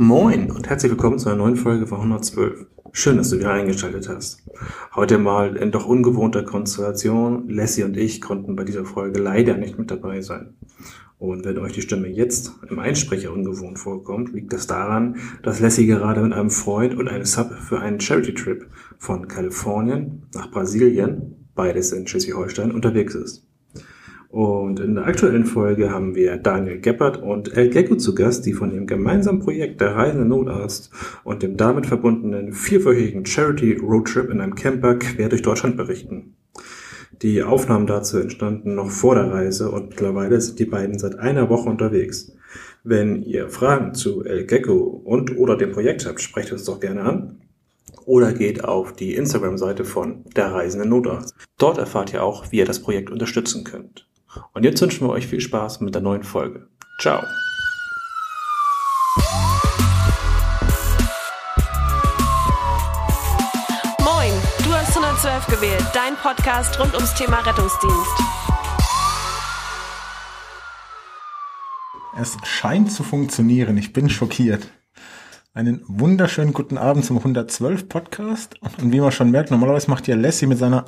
Moin und herzlich willkommen zu einer neuen Folge von 112. Schön, dass du wieder eingeschaltet hast. Heute mal in doch ungewohnter Konstellation. Lassie und ich konnten bei dieser Folge leider nicht mit dabei sein. Und wenn euch die Stimme jetzt im Einsprecher ungewohnt vorkommt, liegt das daran, dass Lassie gerade mit einem Freund und einem Sub für einen Charity-Trip von Kalifornien nach Brasilien, beides in Schleswig-Holstein, unterwegs ist. Und in der aktuellen Folge haben wir Daniel Geppert und El Gecko zu Gast, die von ihrem gemeinsamen Projekt Der Reisende Notarzt und dem damit verbundenen vierwöchigen Charity Roadtrip in einem Camper quer durch Deutschland berichten. Die Aufnahmen dazu entstanden noch vor der Reise und mittlerweile sind die beiden seit einer Woche unterwegs. Wenn ihr Fragen zu El Gecko und oder dem Projekt habt, sprecht uns doch gerne an oder geht auf die Instagram-Seite von Der Reisende Notarzt. Dort erfahrt ihr auch, wie ihr das Projekt unterstützen könnt. Und jetzt wünschen wir euch viel Spaß mit der neuen Folge. Ciao. Moin, du hast 112 gewählt, dein Podcast rund ums Thema Rettungsdienst. Es scheint zu funktionieren. Ich bin schockiert. Einen wunderschönen guten Abend zum 112 Podcast. Und wie man schon merkt, normalerweise macht ja Lassie mit seiner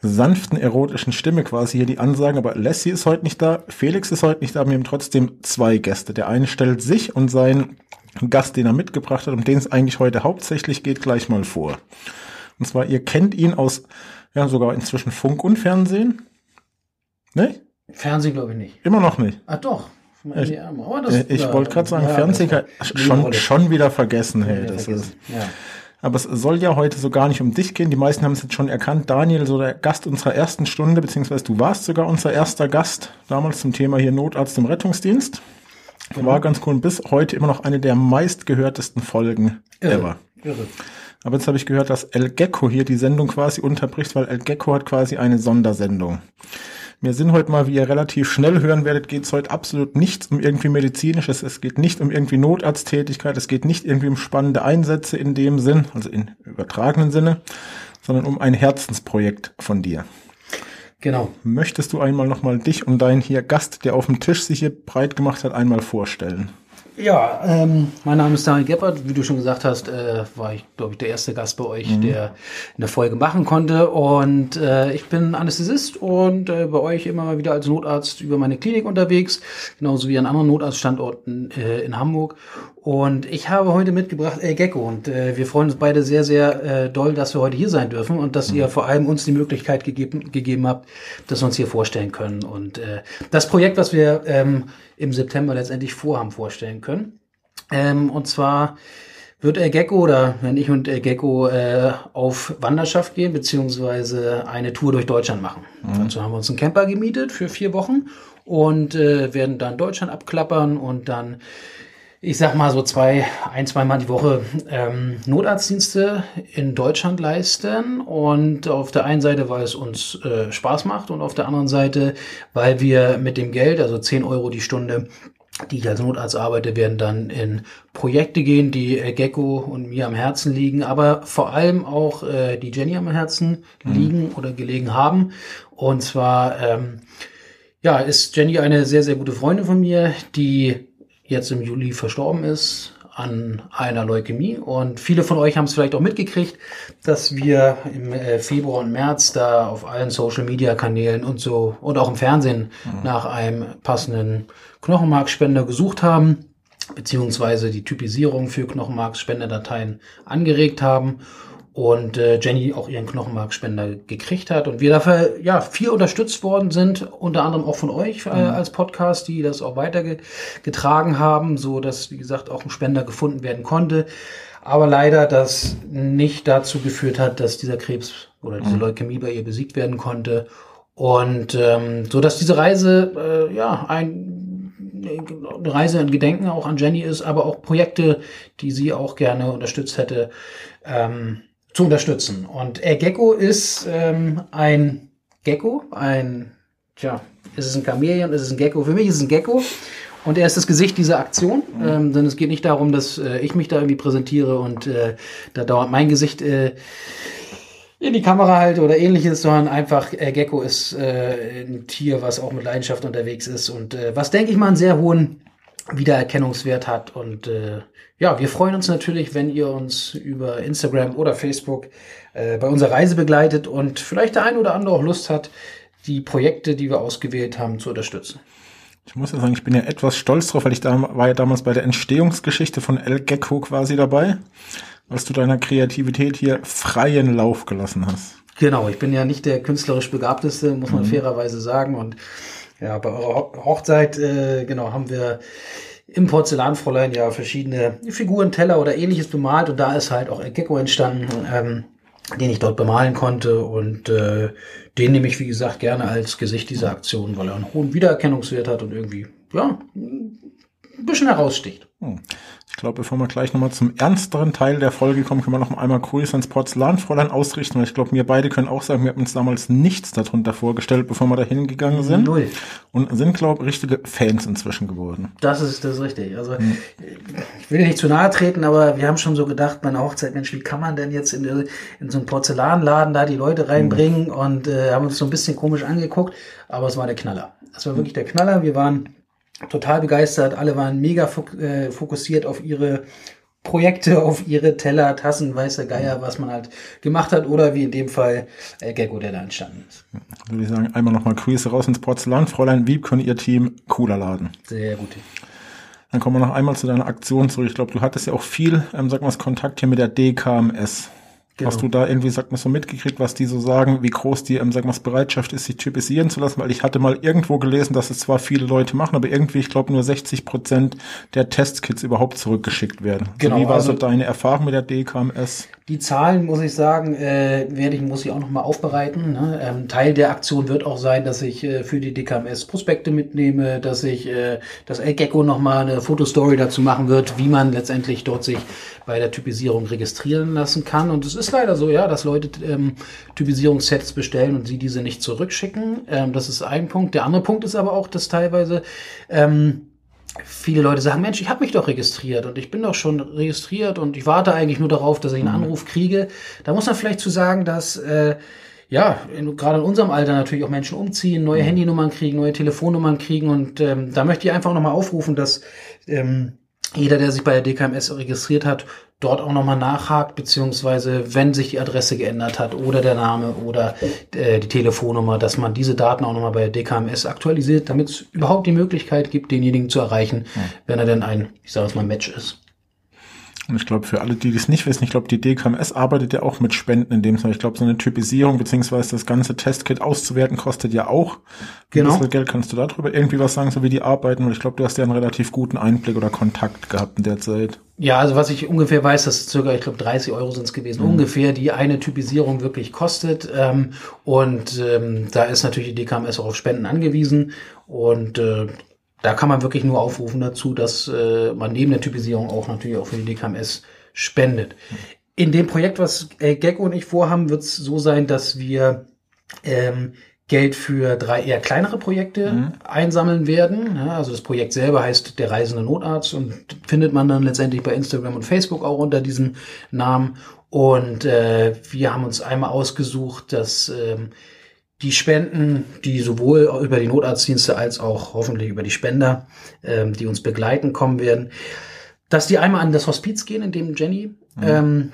sanften, erotischen Stimme quasi hier die Ansagen. Aber Lassie ist heute nicht da, Felix ist heute nicht da. Wir haben trotzdem zwei Gäste. Der eine stellt sich und seinen Gast, den er mitgebracht hat, um den es eigentlich heute hauptsächlich geht, gleich mal vor. Und zwar, ihr kennt ihn aus, ja, sogar inzwischen Funk und Fernsehen. Ne? Fernsehen glaube ich nicht. Immer noch nicht. Ah doch. Ich, ich wollte gerade sagen, ja, war- schon, schon wieder vergessen. Hey, das vergessen. ist, Ja. aber es soll ja heute so gar nicht um dich gehen. Die meisten haben es jetzt schon erkannt. Daniel, so der Gast unserer ersten Stunde, beziehungsweise du warst sogar unser erster Gast damals zum Thema hier Notarzt im Rettungsdienst. Genau. War ganz cool und bis heute immer noch eine der meistgehörtesten Folgen Irre. ever. Irre. Aber jetzt habe ich gehört, dass El Gecko hier die Sendung quasi unterbricht, weil El Gecko hat quasi eine Sondersendung. Wir sind heute mal, wie ihr relativ schnell hören werdet, geht es heute absolut nichts um irgendwie medizinisches. Es geht nicht um irgendwie Notarzttätigkeit. Es geht nicht irgendwie um spannende Einsätze in dem Sinn, also in übertragenen Sinne, sondern um ein Herzensprojekt von dir. Genau. Möchtest du einmal nochmal dich und deinen hier Gast, der auf dem Tisch sich hier breit gemacht hat, einmal vorstellen? Ja, ähm, mein Name ist Daniel Geppert. Wie du schon gesagt hast, äh, war ich, glaube ich, der erste Gast bei euch, Mhm. der in der Folge machen konnte. Und äh, ich bin Anästhesist und äh, bei euch immer mal wieder als Notarzt über meine Klinik unterwegs, genauso wie an anderen Notarztstandorten äh, in Hamburg. Und ich habe heute mitgebracht El Gecko und äh, wir freuen uns beide sehr, sehr äh, doll, dass wir heute hier sein dürfen und dass ihr vor allem uns die Möglichkeit gegeben, gegeben habt, dass wir uns hier vorstellen können. Und äh, das Projekt, was wir ähm, im September letztendlich vorhaben, vorstellen können. Ähm, und zwar wird El Gecko oder wenn ich und El Gecko äh, auf Wanderschaft gehen, beziehungsweise eine Tour durch Deutschland machen. Dazu haben wir uns einen Camper gemietet für vier Wochen und äh, werden dann Deutschland abklappern und dann ich sag mal so zwei, ein, zweimal die Woche ähm, Notarztdienste in Deutschland leisten. Und auf der einen Seite, weil es uns äh, Spaß macht und auf der anderen Seite, weil wir mit dem Geld, also 10 Euro die Stunde, die ich als Notarzt arbeite, werden dann in Projekte gehen, die äh, Gecko und mir am Herzen liegen, aber vor allem auch äh, die Jenny am Herzen liegen oder gelegen haben. Und zwar ähm, ja, ist Jenny eine sehr, sehr gute Freundin von mir, die jetzt im Juli verstorben ist an einer Leukämie. Und viele von euch haben es vielleicht auch mitgekriegt, dass wir im äh, Februar und März da auf allen Social-Media-Kanälen und so und auch im Fernsehen nach einem passenden Knochenmarkspender gesucht haben beziehungsweise die Typisierung für Knochenmarkspenderdateien angeregt haben und äh, Jenny auch ihren Knochenmarkspender gekriegt hat. Und wir dafür ja viel unterstützt worden sind, unter anderem auch von euch äh, als Podcast, die das auch weitergetragen haben, so dass wie gesagt auch ein Spender gefunden werden konnte, aber leider das nicht dazu geführt hat, dass dieser Krebs oder diese Leukämie bei ihr besiegt werden konnte. Und ähm, so dass diese Reise äh, ja ein eine Reise in Gedenken auch an Jenny ist, aber auch Projekte, die sie auch gerne unterstützt hätte, ähm, zu unterstützen. Und El Gecko ist ähm, ein Gecko, ein, tja, ist es ein Chamäleon, ist es ein Gecko? Für mich ist es ein Gecko. Und er ist das Gesicht dieser Aktion, ähm, denn es geht nicht darum, dass äh, ich mich da irgendwie präsentiere und äh, da dauert mein Gesicht äh, in die Kamera halte oder ähnliches, sondern einfach äh, Gecko ist äh, ein Tier, was auch mit Leidenschaft unterwegs ist und äh, was, denke ich mal, einen sehr hohen Wiedererkennungswert hat. Und äh, ja, wir freuen uns natürlich, wenn ihr uns über Instagram oder Facebook äh, bei unserer Reise begleitet und vielleicht der ein oder andere auch Lust hat, die Projekte, die wir ausgewählt haben, zu unterstützen. Ich muss ja sagen, ich bin ja etwas stolz drauf, weil ich da war ja damals bei der Entstehungsgeschichte von El Gecko quasi dabei, als du deiner Kreativität hier freien Lauf gelassen hast. Genau, ich bin ja nicht der künstlerisch Begabteste, muss man mhm. fairerweise sagen. Und ja, bei eurer Hochzeit, äh, genau, haben wir im Porzellanfräulein ja verschiedene Figuren, Teller oder ähnliches bemalt und da ist halt auch El Gecko entstanden, ähm, den ich dort bemalen konnte und äh, den nehme ich, wie gesagt, gerne als Gesicht dieser Aktion, weil er einen hohen Wiedererkennungswert hat und irgendwie, ja, ein bisschen heraussticht. Hm. Ich glaube, bevor wir gleich nochmal zum ernsteren Teil der Folge kommen, können wir noch einmal Grüße ans Porzellanfräulein ausrichten, weil ich glaube, wir beide können auch sagen, wir haben uns damals nichts darunter vorgestellt, bevor wir da hingegangen sind. Null. Und sind, glaube ich, richtige Fans inzwischen geworden. Das ist, das ist richtig. Also, hm. ich will nicht zu nahe treten, aber wir haben schon so gedacht, bei einer Hochzeit, Mensch, wie kann man denn jetzt in, in so einen Porzellanladen da die Leute reinbringen hm. und äh, haben uns so ein bisschen komisch angeguckt, aber es war der Knaller. Es war wirklich der Knaller. Wir waren total begeistert. Alle waren mega äh, fokussiert auf ihre Projekte, auf ihre Teller, Tassen, weiße Geier, was man halt gemacht hat oder wie in dem Fall äh, Gecko, der da entstanden ist. Würde ich sagen, einmal nochmal Grüße raus ins Porzellan. Fräulein Wieb können ihr Team cooler laden. Sehr gut. Dann kommen wir noch einmal zu deiner Aktion zurück. Ich glaube, du hattest ja auch viel, ähm, sag mal, Kontakt hier mit der DKMS. Genau. Hast du da irgendwie, sag mal, so mitgekriegt, was die so sagen, wie groß die, ähm, sag mal, Bereitschaft ist, sich typisieren zu lassen? Weil ich hatte mal irgendwo gelesen, dass es zwar viele Leute machen, aber irgendwie, ich glaube, nur 60 Prozent der Testkits überhaupt zurückgeschickt werden. Genau. So, wie war also, so deine Erfahrung mit der DKMS? Die Zahlen, muss ich sagen, äh, werde ich, muss ich auch nochmal aufbereiten. Ne? Ähm, Teil der Aktion wird auch sein, dass ich äh, für die DKMS Prospekte mitnehme, dass ich äh, das El Gecko nochmal eine Fotostory dazu machen wird, wie man letztendlich dort sich bei der Typisierung registrieren lassen kann. Und es ist leider so, ja, dass Leute ähm, Typisierungssets bestellen und sie diese nicht zurückschicken. Ähm, das ist ein Punkt. Der andere Punkt ist aber auch, dass teilweise ähm, viele Leute sagen, Mensch, ich habe mich doch registriert und ich bin doch schon registriert und ich warte eigentlich nur darauf, dass ich einen mhm. Anruf kriege. Da muss man vielleicht zu sagen, dass äh, ja, gerade in unserem Alter natürlich auch Menschen umziehen, neue mhm. Handynummern kriegen, neue Telefonnummern kriegen und ähm, da möchte ich einfach nochmal aufrufen, dass ähm, jeder, der sich bei der DKMS registriert hat, dort auch nochmal nachhakt, beziehungsweise wenn sich die Adresse geändert hat oder der Name oder äh, die Telefonnummer, dass man diese Daten auch nochmal bei der DKMS aktualisiert, damit es überhaupt die Möglichkeit gibt, denjenigen zu erreichen, ja. wenn er denn ein, ich sage es mal, Match ist. Und ich glaube, für alle, die das nicht wissen, ich glaube, die DKMS arbeitet ja auch mit Spenden in dem Sinne. Ich glaube, so eine Typisierung beziehungsweise das ganze Testkit auszuwerten kostet ja auch. Genau. Wie viel Geld kannst du darüber irgendwie was sagen, so wie die arbeiten? Und ich glaube, du hast ja einen relativ guten Einblick oder Kontakt gehabt in der Zeit. Ja, also was ich ungefähr weiß, dass circa, ich glaube, 30 Euro sind es gewesen, mhm. ungefähr, die eine Typisierung wirklich kostet. Ähm, und ähm, da ist natürlich die DKMS auch auf Spenden angewiesen. Und äh, da kann man wirklich nur aufrufen dazu, dass äh, man neben der Typisierung auch natürlich auch für die DKMS spendet. In dem Projekt, was äh, Gecko und ich vorhaben, wird es so sein, dass wir ähm, Geld für drei eher kleinere Projekte mhm. einsammeln werden. Ja, also das Projekt selber heißt Der Reisende Notarzt und findet man dann letztendlich bei Instagram und Facebook auch unter diesem Namen. Und äh, wir haben uns einmal ausgesucht, dass ähm, die Spenden, die sowohl über die Notarztdienste als auch hoffentlich über die Spender, ähm, die uns begleiten, kommen werden, dass die einmal an das Hospiz gehen, in dem Jenny mhm. ähm,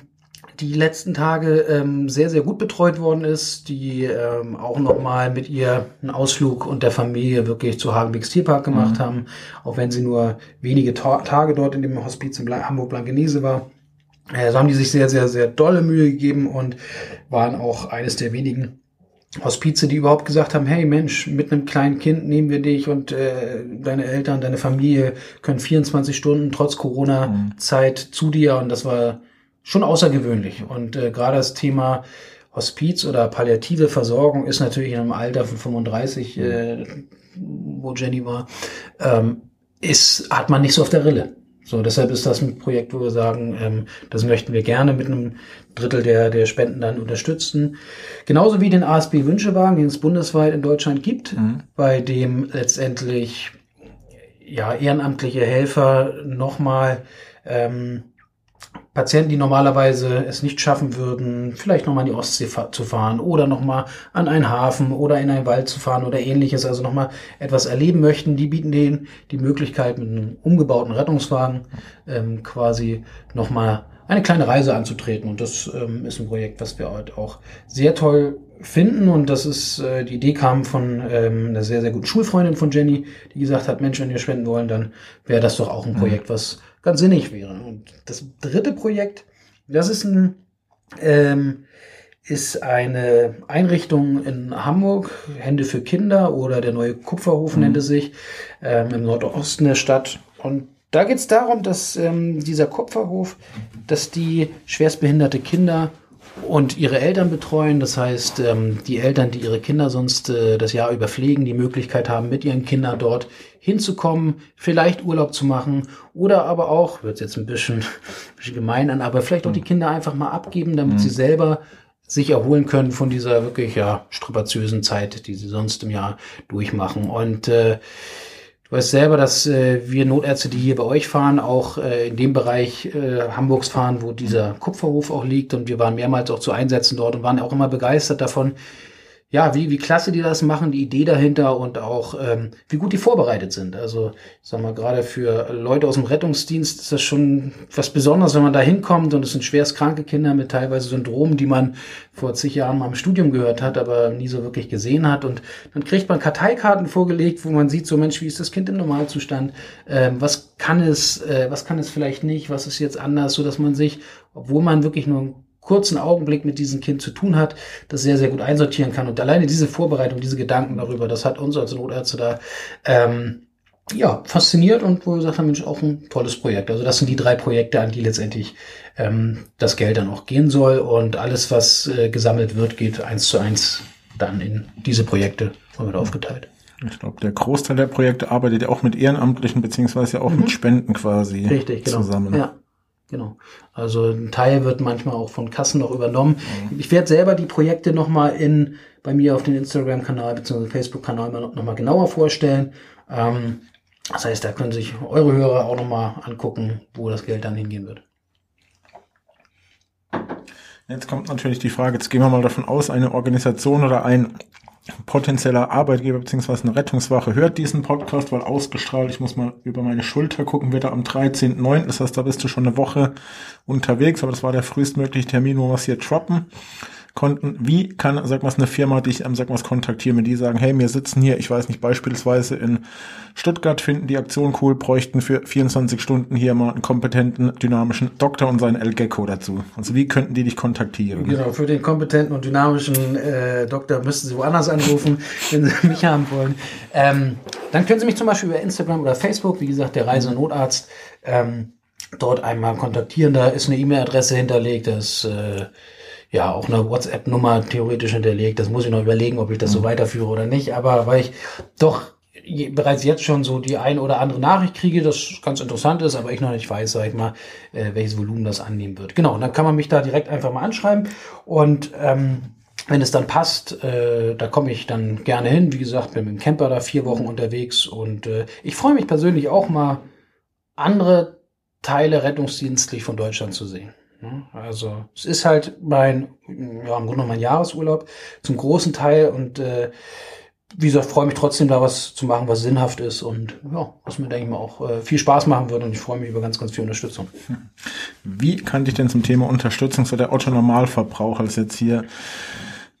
die letzten Tage ähm, sehr, sehr gut betreut worden ist, die ähm, auch nochmal mit ihr einen Ausflug und der Familie wirklich zu Hagenbecks Tierpark gemacht mhm. haben, auch wenn sie nur wenige Ta Tage dort in dem Hospiz in Hamburg-Blankenese war. Äh, so haben die sich sehr, sehr, sehr dolle Mühe gegeben und waren auch eines der wenigen Hospize, die überhaupt gesagt haben, hey Mensch, mit einem kleinen Kind nehmen wir dich und äh, deine Eltern, deine Familie können 24 Stunden trotz Corona-Zeit mhm. zu dir und das war schon außergewöhnlich. Und äh, gerade das Thema Hospiz oder palliative Versorgung ist natürlich in einem Alter von 35, mhm. äh, wo Jenny war, ähm, ist, hat man nicht so auf der Rille. So, deshalb ist das ein Projekt, wo wir sagen, ähm, das möchten wir gerne mit einem Drittel der, der Spenden dann unterstützen. Genauso wie den ASB Wünschewagen, den es bundesweit in Deutschland gibt, mhm. bei dem letztendlich ja ehrenamtliche Helfer nochmal ähm, Patienten, die normalerweise es nicht schaffen würden, vielleicht nochmal in die Ostsee zu fahren oder nochmal an einen Hafen oder in einen Wald zu fahren oder ähnliches, also nochmal etwas erleben möchten, die bieten denen die Möglichkeit, mit einem umgebauten Rettungswagen ähm, quasi nochmal eine kleine Reise anzutreten. Und das ähm, ist ein Projekt, was wir heute auch sehr toll finden. Und das ist, äh, die Idee kam von ähm, einer sehr, sehr guten Schulfreundin von Jenny, die gesagt hat, Mensch, wenn wir spenden wollen, dann wäre das doch auch ein Projekt, was ganz sinnig wäre. Und das dritte Projekt, das ist ein, ähm, ist eine Einrichtung in Hamburg, Hände für Kinder oder der neue Kupferhof nennt es sich, ähm, im Nordosten der Stadt. Und da geht es darum, dass ähm, dieser Kupferhof, dass die schwerstbehinderte Kinder und ihre Eltern betreuen. Das heißt, ähm, die Eltern, die ihre Kinder sonst äh, das Jahr über pflegen, die Möglichkeit haben, mit ihren Kindern dort hinzukommen, vielleicht Urlaub zu machen oder aber auch, wird jetzt ein bisschen, ein bisschen gemein an, aber vielleicht auch die Kinder einfach mal abgeben, damit sie selber sich erholen können von dieser wirklich ja strapaziösen Zeit, die sie sonst im Jahr durchmachen. Und äh, Du weißt selber, dass äh, wir Notärzte, die hier bei euch fahren, auch äh, in dem Bereich äh, Hamburgs fahren, wo dieser Kupferhof auch liegt. Und wir waren mehrmals auch zu Einsätzen dort und waren auch immer begeistert davon, ja, wie, wie klasse die das machen, die Idee dahinter und auch ähm, wie gut die vorbereitet sind. Also, ich sag mal, gerade für Leute aus dem Rettungsdienst ist das schon was Besonderes, wenn man da hinkommt und es sind schwerst kranke Kinder mit teilweise Syndromen, die man vor zig Jahren mal im Studium gehört hat, aber nie so wirklich gesehen hat. Und dann kriegt man Karteikarten vorgelegt, wo man sieht, so Mensch, wie ist das Kind im Normalzustand? Ähm, was kann es, äh, was kann es vielleicht nicht? Was ist jetzt anders, so dass man sich, obwohl man wirklich nur kurzen Augenblick mit diesem Kind zu tun hat, das sehr, sehr gut einsortieren kann. Und alleine diese Vorbereitung, diese Gedanken darüber, das hat uns als Notärzte da ähm, ja, fasziniert und wo wir gesagt haben, Mensch, auch ein tolles Projekt. Also das sind die drei Projekte, an die letztendlich ähm, das Geld dann auch gehen soll. Und alles, was äh, gesammelt wird, geht eins zu eins dann in diese Projekte und wird aufgeteilt. Ich glaube, der Großteil der Projekte arbeitet ja auch mit Ehrenamtlichen beziehungsweise auch mhm. mit Spenden quasi Richtig, genau. zusammen. Ja. Genau. Also ein Teil wird manchmal auch von Kassen noch übernommen. Mhm. Ich werde selber die Projekte nochmal in bei mir auf den Instagram-Kanal bzw. Facebook-Kanal nochmal genauer vorstellen. Ähm, das heißt, da können sich eure Hörer auch nochmal angucken, wo das Geld dann hingehen wird. Jetzt kommt natürlich die Frage, jetzt gehen wir mal davon aus, eine Organisation oder ein potenzieller Arbeitgeber beziehungsweise eine Rettungswache hört diesen Podcast, weil ausgestrahlt, ich muss mal über meine Schulter gucken, wird er am 13.09., das heißt, da bist du schon eine Woche unterwegs, aber das war der frühestmögliche Termin, wo wir es hier droppen konnten. Wie kann, sag mal, eine Firma dich, ähm, sag mal, kontaktieren, wenn die sagen, hey, wir sitzen hier, ich weiß nicht, beispielsweise in Stuttgart, finden die Aktion cool, bräuchten für 24 Stunden hier mal einen kompetenten, dynamischen Doktor und seinen El-Gecko dazu. Also wie könnten die dich kontaktieren? Genau, für den kompetenten und dynamischen äh, Doktor müssten sie woanders anrufen, wenn sie mich haben wollen. Ähm, dann können sie mich zum Beispiel über Instagram oder Facebook, wie gesagt, der Reisenotarzt, ähm, dort einmal kontaktieren. Da ist eine E-Mail-Adresse hinterlegt, das äh, ja auch eine WhatsApp-Nummer theoretisch hinterlegt. Das muss ich noch überlegen, ob ich das so mhm. weiterführe oder nicht. Aber weil ich doch bereits jetzt schon so die ein oder andere Nachricht kriege, das ganz interessant ist, aber ich noch nicht weiß, sag ich mal, äh, welches Volumen das annehmen wird. Genau, und dann kann man mich da direkt einfach mal anschreiben und ähm, wenn es dann passt, äh, da komme ich dann gerne hin. Wie gesagt, bin mit dem Camper da vier Wochen unterwegs und äh, ich freue mich persönlich auch mal, andere Teile rettungsdienstlich von Deutschland zu sehen. Also es ist halt mein, ja, im Grunde mein Jahresurlaub zum großen Teil und äh, wie gesagt, freue mich trotzdem da was zu machen, was sinnhaft ist und ja, was mir, denke ich mal, auch äh, viel Spaß machen wird und ich freue mich über ganz, ganz viel Unterstützung. Wie kann dich denn zum Thema Unterstützung so der Otto Normalverbraucher als jetzt hier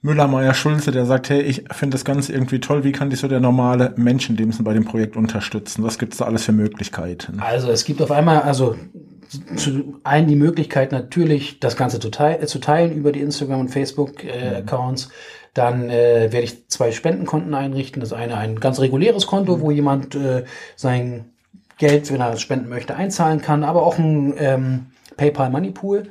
Müller, Meier, Schulze, der sagt, hey, ich finde das Ganze irgendwie toll, wie kann dich so der normale Mensch in dem Sinne bei dem Projekt unterstützen? Was gibt es da alles für Möglichkeiten? Also es gibt auf einmal, also zu einen die Möglichkeit natürlich, das Ganze zu, teil, äh, zu teilen über die Instagram- und Facebook-Accounts. Äh, Dann äh, werde ich zwei Spendenkonten einrichten. Das eine ein ganz reguläres Konto, mhm. wo jemand äh, sein Geld, wenn er es spenden möchte, einzahlen kann, aber auch ein ähm, PayPal Money Pool.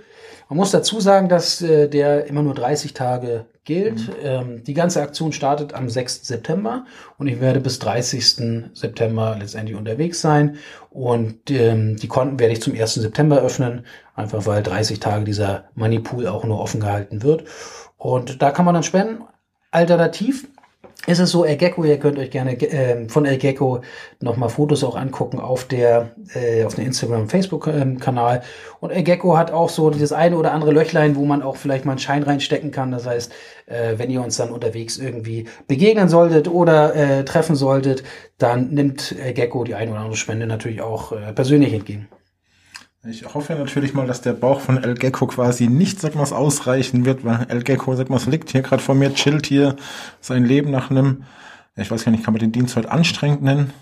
Man muss dazu sagen, dass äh, der immer nur 30 Tage gilt. Mhm. Ähm, die ganze Aktion startet am 6. September und ich werde bis 30. September letztendlich unterwegs sein. Und ähm, die Konten werde ich zum 1. September öffnen, einfach weil 30 Tage dieser Money Pool auch nur offen gehalten wird. Und da kann man dann spenden. Alternativ ist es so, El Gecko, ihr könnt euch gerne äh, von El Gecko nochmal Fotos auch angucken auf der, äh, auf dem Instagram- und Facebook-Kanal. Und El Gecko hat auch so dieses eine oder andere Löchlein, wo man auch vielleicht mal einen Schein reinstecken kann. Das heißt, äh, wenn ihr uns dann unterwegs irgendwie begegnen solltet oder äh, treffen solltet, dann nimmt El Gecko die eine oder andere Spende natürlich auch äh, persönlich entgegen. Ich hoffe natürlich mal, dass der Bauch von El Gecko quasi nicht, sag mal, ausreichen wird, weil El Gecko, sag mal, liegt hier gerade vor mir, chillt hier sein Leben nach einem, ich weiß gar nicht, kann man den Dienst heute anstrengend nennen?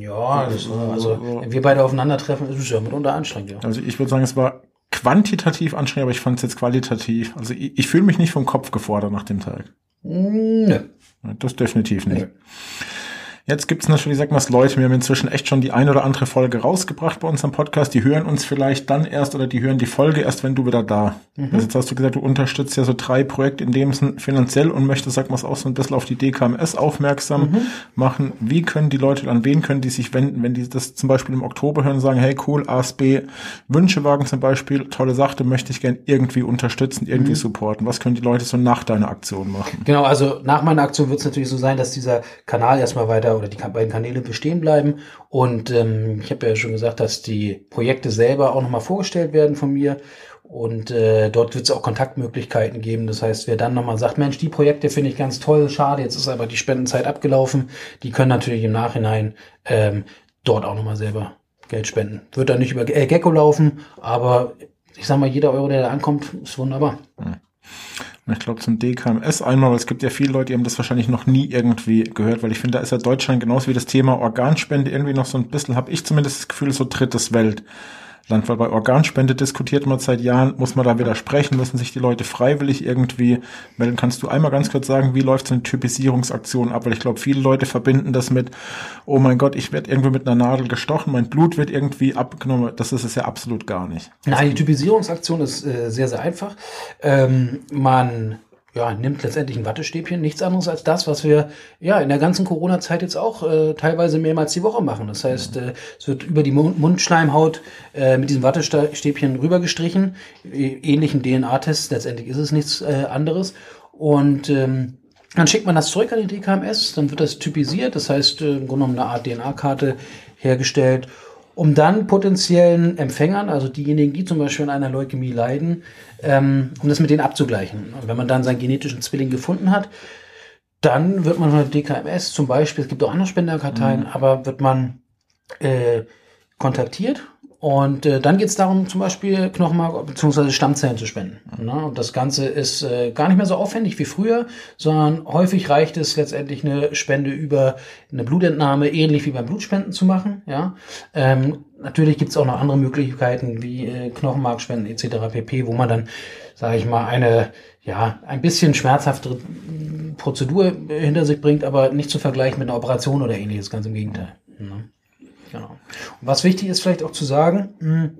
Ja, das, also wenn wir beide aufeinandertreffen, ist es ja mitunter anstrengend, ja. Also ich würde sagen, es war quantitativ anstrengend, aber ich fand es jetzt qualitativ. Also ich, ich fühle mich nicht vom Kopf gefordert nach dem Tag. Nö. Das definitiv nicht. Jetzt gibt's natürlich, sag mal, Leute, wir haben inzwischen echt schon die ein oder andere Folge rausgebracht bei unserem Podcast. Die hören uns vielleicht dann erst oder die hören die Folge erst, wenn du wieder da bist. Mhm. Jetzt hast du gesagt, du unterstützt ja so drei Projekte in dem Sinn finanziell und möchtest, sag mal, auch so ein bisschen auf die DKMS aufmerksam Mhm. machen. Wie können die Leute, an wen können die sich wenden, wenn die das zum Beispiel im Oktober hören und sagen, hey cool, ASB, Wünschewagen zum Beispiel, tolle Sache, möchte ich gern irgendwie unterstützen, Mhm. irgendwie supporten. Was können die Leute so nach deiner Aktion machen? Genau, also nach meiner Aktion wird es natürlich so sein, dass dieser Kanal erstmal weiter oder die beiden Kanäle bestehen bleiben. Und ähm, ich habe ja schon gesagt, dass die Projekte selber auch nochmal vorgestellt werden von mir. Und äh, dort wird es auch Kontaktmöglichkeiten geben. Das heißt, wer dann nochmal sagt, Mensch, die Projekte finde ich ganz toll, schade, jetzt ist aber die Spendenzeit abgelaufen, die können natürlich im Nachhinein ähm, dort auch nochmal selber Geld spenden. Wird dann nicht über äh, Gecko laufen, aber ich sag mal, jeder Euro, der da ankommt, ist wunderbar. Und Ich glaube zum DKMS einmal, weil es gibt ja viele Leute, die haben das wahrscheinlich noch nie irgendwie gehört, weil ich finde, da ist ja Deutschland genauso wie das Thema Organspende irgendwie noch so ein bisschen, habe ich zumindest das Gefühl, so drittes Weltland, weil bei Organspende diskutiert man seit Jahren, muss man da widersprechen, müssen sich die Leute freiwillig irgendwie melden. Kannst du einmal ganz kurz sagen, wie läuft so eine Typisierungsaktion ab? Weil ich glaube, viele Leute verbinden das mit, oh mein Gott, ich werde irgendwie mit einer Nadel gestochen, mein Blut wird irgendwie abgenommen. Das ist es ja absolut gar nicht. Nein, die Typisierungsaktion ist äh, sehr, sehr einfach. Ähm, man ja, nimmt letztendlich ein Wattestäbchen, nichts anderes als das, was wir ja in der ganzen Corona-Zeit jetzt auch äh, teilweise mehrmals die Woche machen. Das heißt, äh, es wird über die Mund Mundschleimhaut äh, mit diesem Wattestäbchen rübergestrichen, äh, ähnlichen DNA-Test. Letztendlich ist es nichts äh, anderes. Und ähm, dann schickt man das zurück an die DKMS, dann wird das typisiert, das heißt äh, im Grunde genommen eine Art DNA-Karte hergestellt, um dann potenziellen Empfängern, also diejenigen, die zum Beispiel an einer Leukämie leiden, ähm, um das mit denen abzugleichen. Und wenn man dann seinen genetischen Zwilling gefunden hat, dann wird man von der DKMS zum Beispiel, es gibt auch andere Spenderkarteien, aber wird man äh, kontaktiert und äh, dann geht es darum, zum Beispiel Knochenmark bzw. Stammzellen zu spenden. Ne? Und das Ganze ist äh, gar nicht mehr so aufwendig wie früher, sondern häufig reicht es letztendlich eine Spende über eine Blutentnahme, ähnlich wie beim Blutspenden zu machen. Ja? Ähm, natürlich gibt es auch noch andere Möglichkeiten wie äh, Knochenmarkspenden etc. pp., wo man dann, sage ich mal, eine ja ein bisschen schmerzhaftere mm, Prozedur hinter sich bringt, aber nicht zu vergleichen mit einer Operation oder ähnliches, ganz im Gegenteil. Ne? Genau. Und was wichtig ist vielleicht auch zu sagen, mh,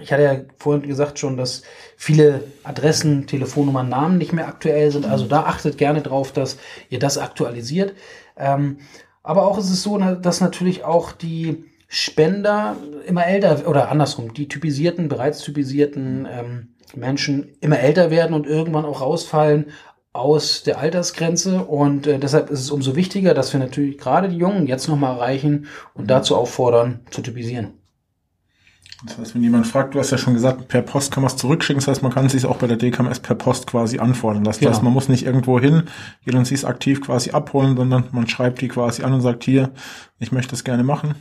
ich hatte ja vorhin gesagt schon, dass viele Adressen, Telefonnummern, Namen nicht mehr aktuell sind. Also da achtet gerne drauf, dass ihr das aktualisiert. Ähm, aber auch ist es so, dass natürlich auch die Spender immer älter oder andersrum, die typisierten, bereits typisierten ähm, Menschen immer älter werden und irgendwann auch rausfallen aus der Altersgrenze und äh, deshalb ist es umso wichtiger, dass wir natürlich gerade die Jungen jetzt nochmal erreichen und dazu auffordern, zu typisieren. Das heißt, wenn jemand fragt, du hast ja schon gesagt, per Post kann man es zurückschicken. Das heißt, man kann es sich auch bei der DKMS per Post quasi lassen. Das heißt, Genau. man muss nicht irgendwo hin, geht und sie es aktiv quasi abholen, sondern man schreibt die quasi an und sagt, hier, ich möchte das gerne machen.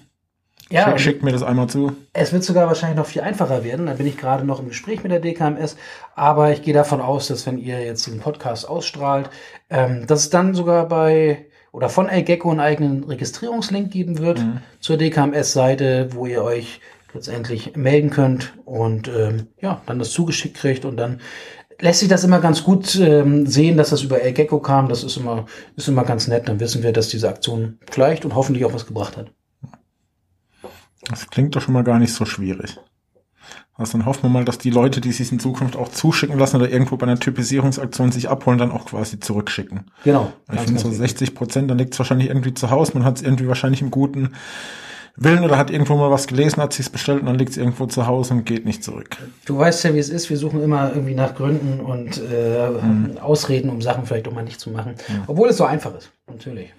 Ja, Schick, schickt mir das einmal zu. Es wird sogar wahrscheinlich noch viel einfacher werden. Da bin ich gerade noch im Gespräch mit der DKMS. Aber ich gehe davon aus, dass wenn ihr jetzt diesen Podcast ausstrahlt, ähm, dass es dann sogar bei oder von El Gecko einen eigenen Registrierungslink geben wird zur DKMS-Seite, wo ihr euch letztendlich melden könnt und ähm, ja, dann das zugeschickt kriegt und dann lässt sich das immer ganz gut ähm, sehen, dass das über El Gecko kam. Das ist immer, ist immer ganz nett. Dann wissen wir, dass diese Aktion vielleicht und hoffentlich auch was gebracht hat. Das klingt doch schon mal gar nicht so schwierig. Also dann hoffen wir mal, dass die Leute, die sich in Zukunft auch zuschicken lassen oder irgendwo bei einer Typisierungsaktion sich abholen, dann auch quasi zurückschicken. Genau. Ich finde so wichtig. 60 Prozent, dann liegt es wahrscheinlich irgendwie zu Hause. Man hat es irgendwie wahrscheinlich im guten Willen oder hat irgendwo mal was gelesen, hat sich's bestellt und dann liegt's irgendwo zu Hause und geht nicht zurück. Du weißt ja, wie es ist. Wir suchen immer irgendwie nach Gründen und äh, Ausreden, um Sachen vielleicht auch mal nicht zu machen. Obwohl es so einfach ist, natürlich.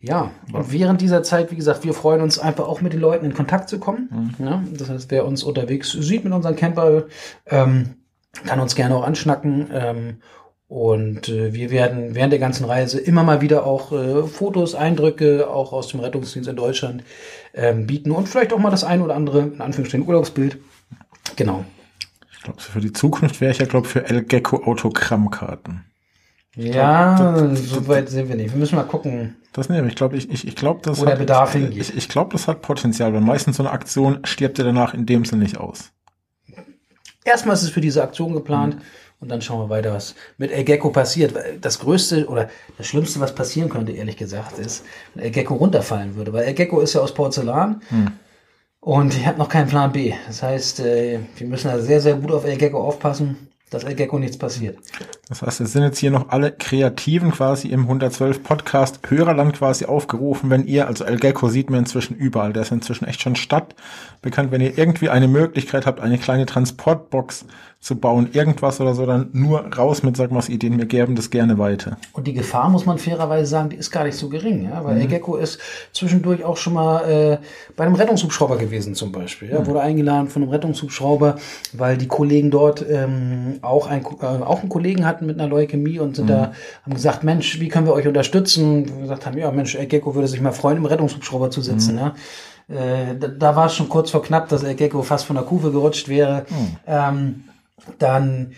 Ja, und während dieser Zeit, wie gesagt, wir freuen uns einfach auch mit den Leuten in Kontakt zu kommen. Ja, das heißt, wer uns unterwegs sieht mit unserem Camper, ähm, kann uns gerne auch anschnacken. Ähm, und äh, wir werden während der ganzen Reise immer mal wieder auch äh, Fotos, Eindrücke, auch aus dem Rettungsdienst in Deutschland ähm, bieten und vielleicht auch mal das ein oder andere, in Anführungsstrichen, Urlaubsbild. Genau. Ich glaube, für die Zukunft wäre ich ja, glaube für El Gecko Autogrammkarten. Ja, so weit sind wir nicht. Wir müssen mal gucken. Das nehme ich. Glaube, ich, ich, ich glaube, das Wo hat, Bedarf hingeht. Ich, ich glaube, das hat Potenzial, weil meistens so eine Aktion stirbt ja danach in dem Sinne nicht aus. Erstmal ist es für diese Aktion geplant und dann schauen wir weiter, was mit El Gecko passiert. Das Größte oder das Schlimmste, was passieren könnte, ehrlich gesagt, ist, wenn El Gecko runterfallen würde. Weil El Gecko ist ja aus Porzellan und ich habe noch keinen Plan B. Das heißt, äh, wir müssen da sehr, sehr gut auf El Gecko aufpassen, dass El Gecko nichts passiert. Das heißt, es sind jetzt hier noch alle Kreativen quasi im 112 Podcast Hörerland quasi aufgerufen, wenn ihr, also El Gecko sieht man inzwischen überall, der ist inzwischen echt schon stadtbekannt, wenn ihr irgendwie eine Möglichkeit habt, eine kleine Transportbox zu bauen, irgendwas oder so, dann nur raus mit, sag mal, Ideen, wir geben das gerne weiter. Und die Gefahr, muss man fairerweise sagen, die ist gar nicht so gering, ja, weil El Gecko ist zwischendurch auch schon mal äh, bei einem Rettungshubschrauber gewesen zum Beispiel. Ja, wurde eingeladen von einem Rettungshubschrauber, weil die Kollegen dort ähm, auch, ein, äh, auch einen Kollegen hatten mit einer Leukämie und sind da haben gesagt, Mensch, wie können wir euch unterstützen? Wir gesagt haben, ja, Mensch, El Gecko würde sich mal freuen, im Rettungshubschrauber zu sitzen. Ja. Äh, da, da war es schon kurz vor knapp, dass El Gecko fast von der Kufe gerutscht wäre. Ähm, dann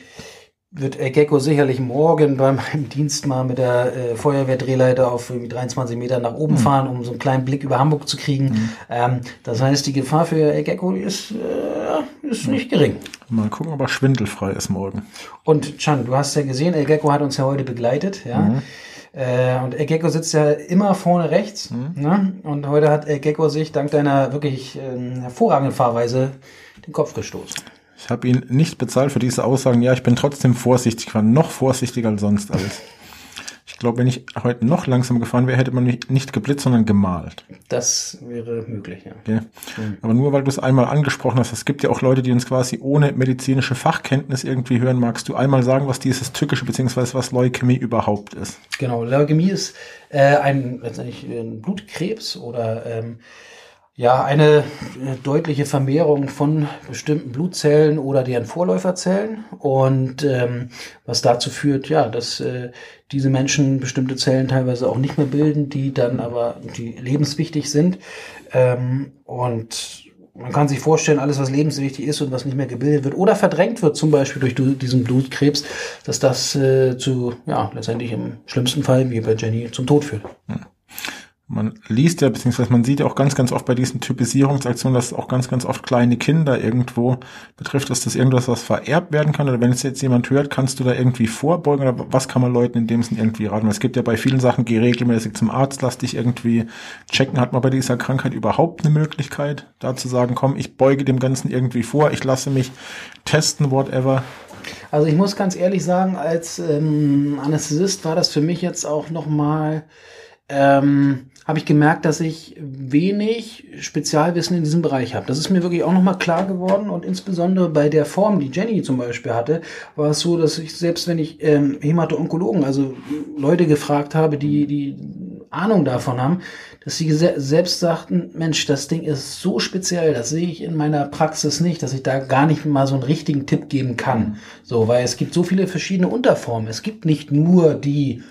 wird El Gecko sicherlich morgen bei meinem Dienst mal mit der äh, Feuerwehrdrehleiter auf irgendwie 23 Meter nach oben fahren, um so einen kleinen Blick über Hamburg zu kriegen. Ähm, das heißt, die Gefahr für El Gecko ist, äh, ist nicht gering. Mal gucken, ob er schwindelfrei ist morgen. Und Chan, du hast ja gesehen, El Gecko hat uns ja heute begleitet, ja. Äh, und El Gecko sitzt ja immer vorne rechts. Ne? Und heute hat El Gecko sich dank deiner wirklich ähm, hervorragenden Fahrweise den Kopf gestoßen. Ich habe ihn nicht bezahlt für diese Aussagen. Ja, ich bin trotzdem vorsichtig, ich war noch vorsichtiger als sonst alles. Ich glaube, wenn ich heute noch langsam gefahren wäre, hätte man mich nicht geblitzt, sondern gemalt. Das wäre möglich, ja. Gell? Aber nur weil du es einmal angesprochen hast, es gibt ja auch Leute, die uns quasi ohne medizinische Fachkenntnis irgendwie hören. Magst du einmal sagen, was dieses Tückische beziehungsweise was Leukämie überhaupt ist? Genau, Leukämie ist äh, ein, letztendlich ein Blutkrebs oder ähm, ja, eine äh, deutliche Vermehrung von bestimmten Blutzellen oder deren Vorläuferzellen. Und ähm, was dazu führt, ja, dass äh, diese Menschen bestimmte Zellen teilweise auch nicht mehr bilden, die dann aber die lebenswichtig sind. Ähm, und man kann sich vorstellen, alles, was lebenswichtig ist und was nicht mehr gebildet wird oder verdrängt wird, zum Beispiel durch du- diesen Blutkrebs, dass das äh, zu, ja, letztendlich im schlimmsten Fall, wie bei Jenny, zum Tod führt. Man liest ja, beziehungsweise man sieht ja auch ganz, ganz oft bei diesen Typisierungsaktionen, dass auch ganz, ganz oft kleine Kinder irgendwo betrifft, dass das irgendwas, was vererbt werden kann. Oder wenn es jetzt jemand hört, kannst du da irgendwie vorbeugen oder was kann man Leuten in dem Sinn irgendwie raten? Es gibt ja bei vielen Sachen, geh regelmäßig zum Arzt, lass dich irgendwie checken. Hat man bei dieser Krankheit überhaupt eine Möglichkeit, da zu sagen, komm, ich beuge dem Ganzen irgendwie vor, ich lasse mich testen, whatever. Also ich muss ganz ehrlich sagen, als ähm, Anästhesist war das für mich jetzt auch nochmal, ähm, habe ich gemerkt, dass ich wenig Spezialwissen in diesem Bereich habe. Das ist mir wirklich auch nochmal klar geworden und insbesondere bei der Form, die Jenny zum Beispiel hatte, war es so, dass ich selbst wenn ich ähm, Hämato-Onkologen, also Leute gefragt habe, die die Ahnung davon haben, dass sie se selbst sagten, Mensch, das Ding ist so speziell, das sehe ich in meiner Praxis nicht, dass ich da gar nicht mal so einen richtigen Tipp geben kann. So, weil es gibt so viele verschiedene Unterformen. Es gibt nicht nur die,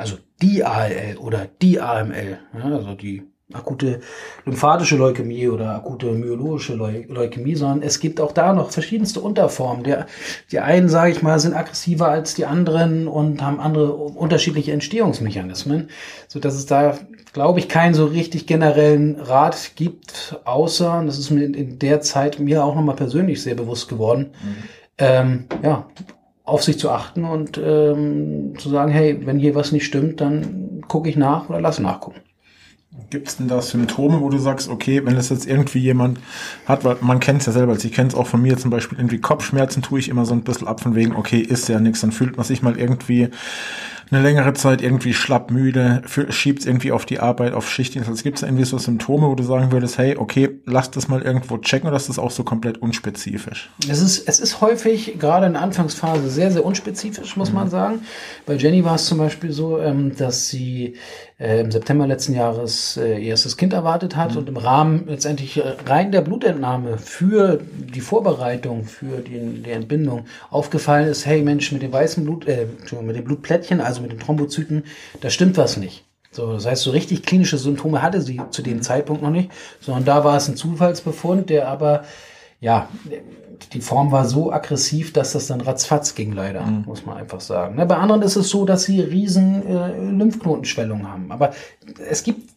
also die ALL oder die AML, ja, also die akute lymphatische Leukämie oder akute myologische Leu Leukämie, sondern es gibt auch da noch verschiedenste Unterformen. Der, die einen, sage ich mal, sind aggressiver als die anderen und haben andere unterschiedliche Entstehungsmechanismen, so dass es da, glaube ich, keinen so richtig generellen Rat gibt, außer, und das ist mir in der Zeit mir auch nochmal persönlich sehr bewusst geworden, ähm, ja, auf sich zu achten und ähm, zu sagen, hey, wenn hier was nicht stimmt, dann gucke ich nach oder lass nachgucken. Gibt es denn da Symptome, wo du sagst, okay, wenn es jetzt irgendwie jemand hat, weil man kennt es ja selber, also ich kenne es auch von mir zum Beispiel, irgendwie Kopfschmerzen tue ich immer so ein bisschen ab von wegen, okay, ist ja nichts, dann fühlt man sich mal irgendwie eine längere Zeit irgendwie schlapp müde, schiebt irgendwie auf die Arbeit, auf Schichtdienst. Also gibt es irgendwie so Symptome, wo du sagen würdest, hey, okay, lass das mal irgendwo checken oder ist das auch so komplett unspezifisch? Es ist, es ist häufig, gerade in der Anfangsphase, sehr, sehr unspezifisch, muss mhm. man sagen. Bei Jenny war es zum Beispiel so, ähm, dass sie äh, im September letzten Jahres äh, ihr erstes Kind erwartet hat mhm. und im Rahmen letztendlich äh, rein der Blutentnahme für die Vorbereitung, für die, die Entbindung aufgefallen ist, hey Mensch, mit dem weißen Blut, äh, mit den Blutplättchen, also mit den Thrombozyten, da stimmt was nicht. So, das heißt, so richtig klinische Symptome hatte sie zu dem Zeitpunkt noch nicht, sondern da war es ein Zufallsbefund, der aber, ja, die Form war so aggressiv, dass das dann ratzfatz ging, leider, mhm. muss man einfach sagen. Ne, bei anderen ist es so, dass sie riesen äh, Lymphknotenschwellungen haben. Aber es gibt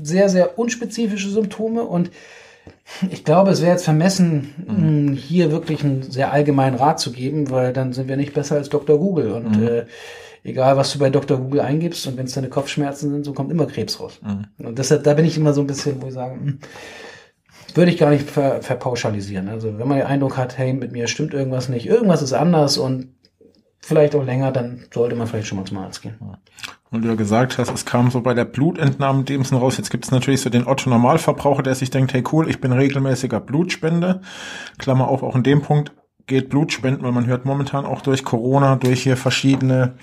sehr, sehr unspezifische Symptome und ich glaube, es wäre jetzt vermessen, mhm. hier wirklich einen sehr allgemeinen Rat zu geben, weil dann sind wir nicht besser als Dr. Google. Und mhm. äh, egal, was du bei Dr. Google eingibst und wenn es deine Kopfschmerzen sind, so kommt immer Krebs raus. Mhm. Und deshalb, da bin ich immer so ein bisschen, wo ich sage, mh, hm, würde ich gar nicht ver, verpauschalisieren. Also wenn man den Eindruck hat, hey, mit mir stimmt irgendwas nicht, irgendwas ist anders und vielleicht auch länger, dann sollte man vielleicht schon mal zum Arzt gehen. Und du ja gesagt hast, es kam so bei der Blutentnahme dem raus. Jetzt gibt es natürlich so den Otto Normalverbraucher, der sich denkt, hey cool, ich bin regelmäßiger Blutspender. Klammer auf, auch in dem Punkt geht Blutspenden, weil man hört momentan auch durch Corona, durch hier verschiedene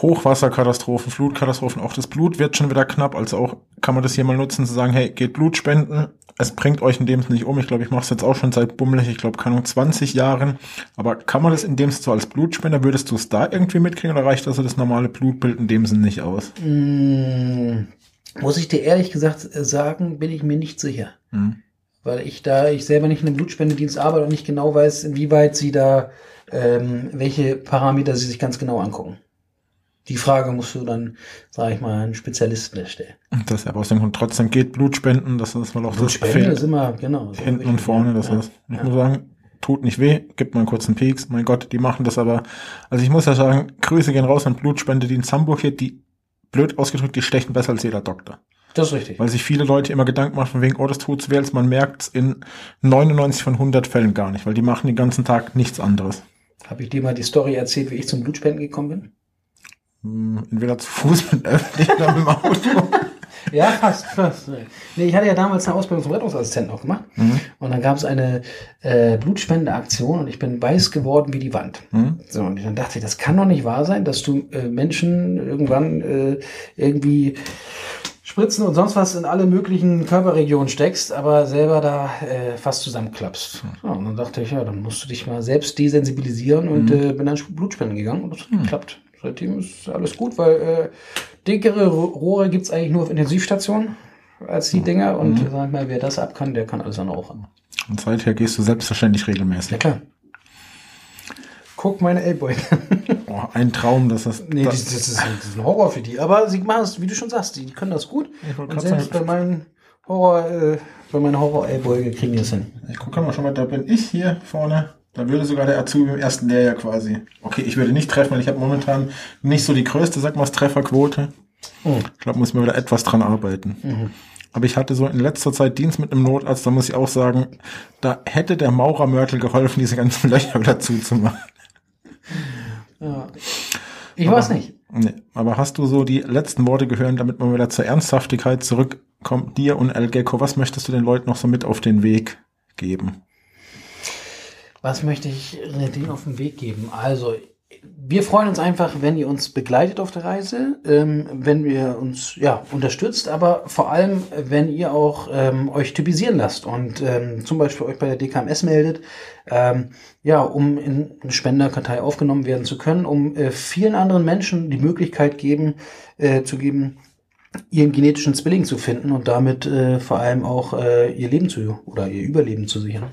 Hochwasserkatastrophen, Flutkatastrophen, auch das Blut wird schon wieder knapp, also auch kann man das hier mal nutzen zu sagen, hey, geht Blut spenden, es bringt euch in dem nicht um. Ich glaube, ich mache es jetzt auch schon seit bummelig, ich glaube, keine 20 Jahren. Aber kann man das in dem so als Blutspender, würdest du es da irgendwie mitkriegen oder reicht also das normale Blutbild in dem Sinn nicht aus? Mm, muss ich dir ehrlich gesagt sagen, bin ich mir nicht sicher. Hm. Weil ich da, ich selber nicht in einem Blutspendedienst arbeite und nicht genau weiß, inwieweit sie da, ähm, welche Parameter sie sich ganz genau angucken. Die Frage musst du dann, sage ich mal, einen Spezialisten erstellen. Das ist aber aus dem Grund trotzdem geht Blutspenden, das ist mal auch Blutspenden das ist immer, genau. So hinten und vorne, das ja, ist, ich ja. muss sagen, tut nicht weh, gibt mal einen kurzen Peaks, mein Gott, die machen das aber, also ich muss ja sagen, Grüße gehen raus an Blutspende, die in Hamburg hier, die, blöd ausgedrückt, die stechen besser als jeder Doktor. Das ist richtig. Weil sich viele Leute immer Gedanken machen von wegen, oh, das tut's weh, als man merkt in 99 von 100 Fällen gar nicht, weil die machen den ganzen Tag nichts anderes. Habe ich dir mal die Story erzählt, wie ich zum Blutspenden gekommen bin? Hm, entweder zu Fuß mit öffentlich oder mit dem Auto. ja, fast, fast. Nee, ich hatte ja damals eine Ausbildung zum Rettungsassistenten auch gemacht. Mhm. Und dann gab es eine äh, Blutspendeaktion und ich bin weiß geworden wie die Wand. Mhm. So, und dann dachte ich, das kann doch nicht wahr sein, dass du äh, Menschen irgendwann äh, irgendwie Spritzen und sonst was in alle möglichen Körperregionen steckst, aber selber da äh, fast zusammenklappst. Ja, und dann dachte ich, ja, dann musst du dich mal selbst desensibilisieren und mhm. äh, bin dann Blutspenden gegangen und das hat mhm. geklappt. Seitdem ist alles gut, weil äh, dickere Rohre gibt's eigentlich nur auf Intensivstationen als die Dinger. Und mhm. sag mal, wer das ab kann, der kann alles andere auch an. Und seither gehst du selbstverständlich regelmäßig. Ja, klar. Guck meine Ellboy. oh, ein Traum, dass das. Nee, das, das, ist, das ist ein Horror für die. Aber sie machen es, wie du schon sagst, die, die können das gut. Und selbst bei meinen Horror, äh, bei meinen Horror-Ellbeuge kriegen die es hin. Ich gucke mal schon mal, da bin ich hier vorne. Da würde sogar der Azubi im ersten Lehrjahr quasi. Okay, ich würde nicht treffen, weil ich habe momentan nicht so die größte, sag mal, Trefferquote. Oh. Ich glaube, muss mir wieder etwas dran arbeiten. Mhm. Aber ich hatte so in letzter Zeit Dienst mit einem Notarzt, da muss ich auch sagen, da hätte der Maurermörtel geholfen, diese ganzen Löcher wieder zuzumachen. Ja. Ich aber, weiß nicht. Nee, aber hast du so die letzten Worte gehört, damit man wieder zur Ernsthaftigkeit zurückkommt? Dir und El Gecko, was möchtest du den Leuten noch so mit auf den Weg geben? Was möchte ich denen auf den Weg geben? Also, wir freuen uns einfach, wenn ihr uns begleitet auf der Reise, ähm, wenn ihr uns ja unterstützt, aber vor allem, wenn ihr auch ähm, euch typisieren lasst und ähm, zum Beispiel euch bei der DKMS meldet, ähm, ja, um in eine Spenderkartei aufgenommen werden zu können, um äh, vielen anderen Menschen die Möglichkeit geben, äh, zu geben, ihren genetischen Zwilling zu finden und damit äh, vor allem auch äh, ihr Leben zu oder ihr Überleben zu sichern.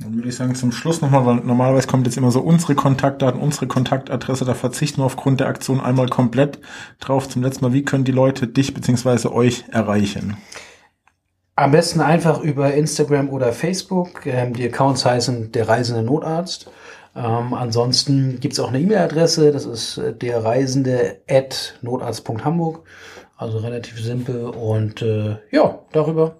Dann würde ich sagen, zum Schluss nochmal, weil normalerweise kommt jetzt immer so unsere Kontaktdaten, unsere Kontaktadresse, da verzichten wir aufgrund der Aktion einmal komplett drauf. Zum letzten Mal, wie können die Leute dich beziehungsweise euch erreichen? Am besten einfach über Instagram oder Facebook. Ähm, die Accounts heißen der Reisende Notarzt. Ähm, ansonsten gibt's auch eine E-Mail-Adresse, das ist äh, der Reisende at notarzt.hamburg. Also relativ simpel und äh, ja, darüber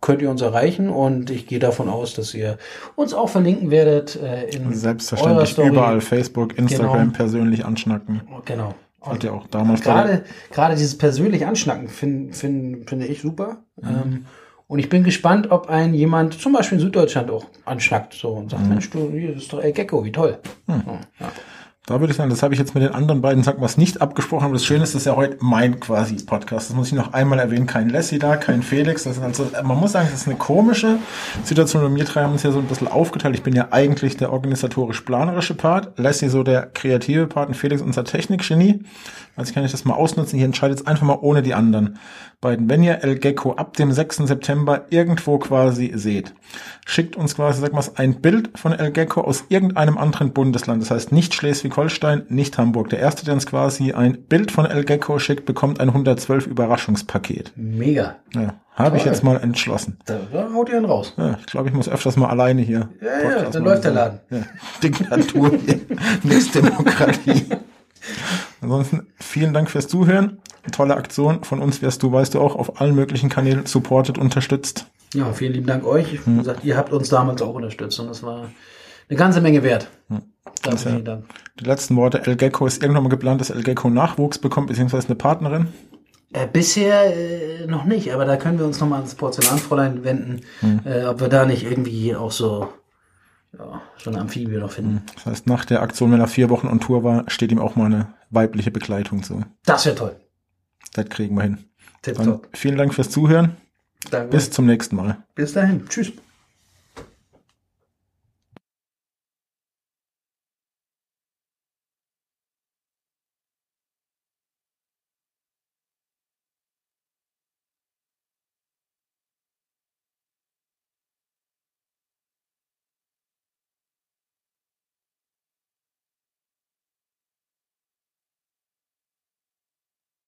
könnt ihr uns erreichen und ich gehe davon aus, dass ihr uns auch verlinken werdet äh, in eurer Selbstverständlich Story. überall Facebook, Instagram Genau. persönlich anschnacken. Genau. Hat ja auch damals gerade gerade dieses persönlich Anschnacken finde find, finde ich super. Mhm. Ähm, und ich bin gespannt, ob ein jemand zum Beispiel in Süddeutschland auch anschnackt so und Mhm. sagt, Mensch, du, hier, das ist doch El Gecko, wie toll. Ja. Da würde ich sagen, das habe ich jetzt mit den anderen beiden Sachen was nicht abgesprochen, aber das Schöne ist, das ist ja heute mein quasi Podcast. Das muss ich noch einmal erwähnen. Kein Lassie da, kein Felix. Das ist also, man muss sagen, das ist eine komische Situation. Und wir drei haben uns ja so ein bisschen aufgeteilt. Ich bin ja eigentlich der organisatorisch-planerische Part. Lassie so der kreative Part und Felix unser Technikgenie. Also kann ich das mal ausnutzen. Hier entscheidet es einfach mal ohne die anderen beiden. Wenn ihr El Gecko ab dem 6. September irgendwo quasi seht, schickt uns quasi, sag mal, ein Bild von El Gecko aus irgendeinem anderen Bundesland. Das heißt nicht Schleswig-Holstein, nicht Hamburg. Der erste, der uns quasi ein Bild von El Gecko schickt, bekommt ein 112 Überraschungspaket. Mega. Ja, habe ich jetzt mal entschlossen. Da, da haut ihr einen raus. Ja, ich glaube, ich muss öfters mal alleine hier. Ja, ja, dann läuft der Laden. Ja. Diktatur, nichts Demokratie. Ansonsten vielen Dank fürs Zuhören. Tolle Aktion von uns wirst du, weißt du auch, auf allen möglichen Kanälen supportet, unterstützt. Ja, vielen lieben Dank euch. Hm. Wie gesagt, ihr habt uns damals auch unterstützt und das war eine ganze Menge wert. Dafür ja- vielen Dank. Die letzten Worte, El Gecko ist irgendwann mal geplant, dass El Gecko Nachwuchs bekommt, beziehungsweise eine Partnerin. Äh, bisher äh, noch nicht, aber da können wir uns nochmal ans Porzellanfräulein wenden, äh, ob wir da nicht irgendwie auch so, ja, so eine Amphibie noch finden. Das heißt, nach der Aktion, wenn er vier Wochen on Tour war, steht ihm auch mal eine weibliche Begleitung zu. Das wäre toll. Das kriegen wir hin. Tipptopp. vielen Dank fürs Zuhören. Danke. Bis zum nächsten Mal. Bis dahin. Tschüss.